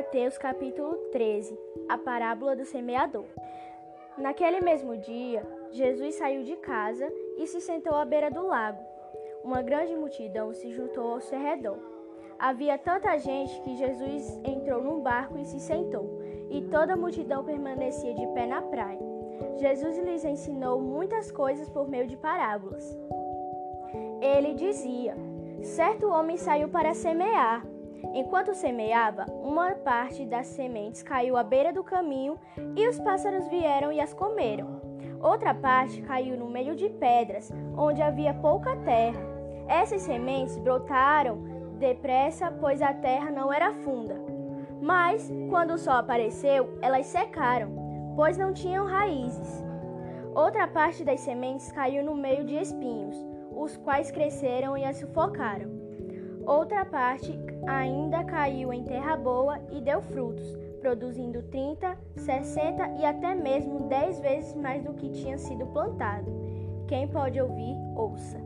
Mateus capítulo 13, a parábola do semeador. Naquele mesmo dia, Jesus saiu de casa e se sentou à beira do lago. Uma grande multidão se juntou ao seu redor. Havia tanta gente que Jesus entrou num barco e se sentou, e toda a multidão permanecia de pé na praia. Jesus lhes ensinou muitas coisas por meio de parábolas. Ele dizia: Certo homem saiu para semear. Enquanto semeava, uma parte das sementes caiu à beira do caminho e os pássaros vieram e as comeram. Outra parte caiu no meio de pedras, onde havia pouca terra. Essas sementes brotaram depressa, pois a terra não era funda. Mas, quando o sol apareceu, elas secaram, pois não tinham raízes. Outra parte das sementes caiu no meio de espinhos, os quais cresceram e as sufocaram. Outra parte ainda caiu em terra boa e deu frutos, produzindo 30, 60 e até mesmo 10 vezes mais do que tinha sido plantado. Quem pode ouvir, ouça.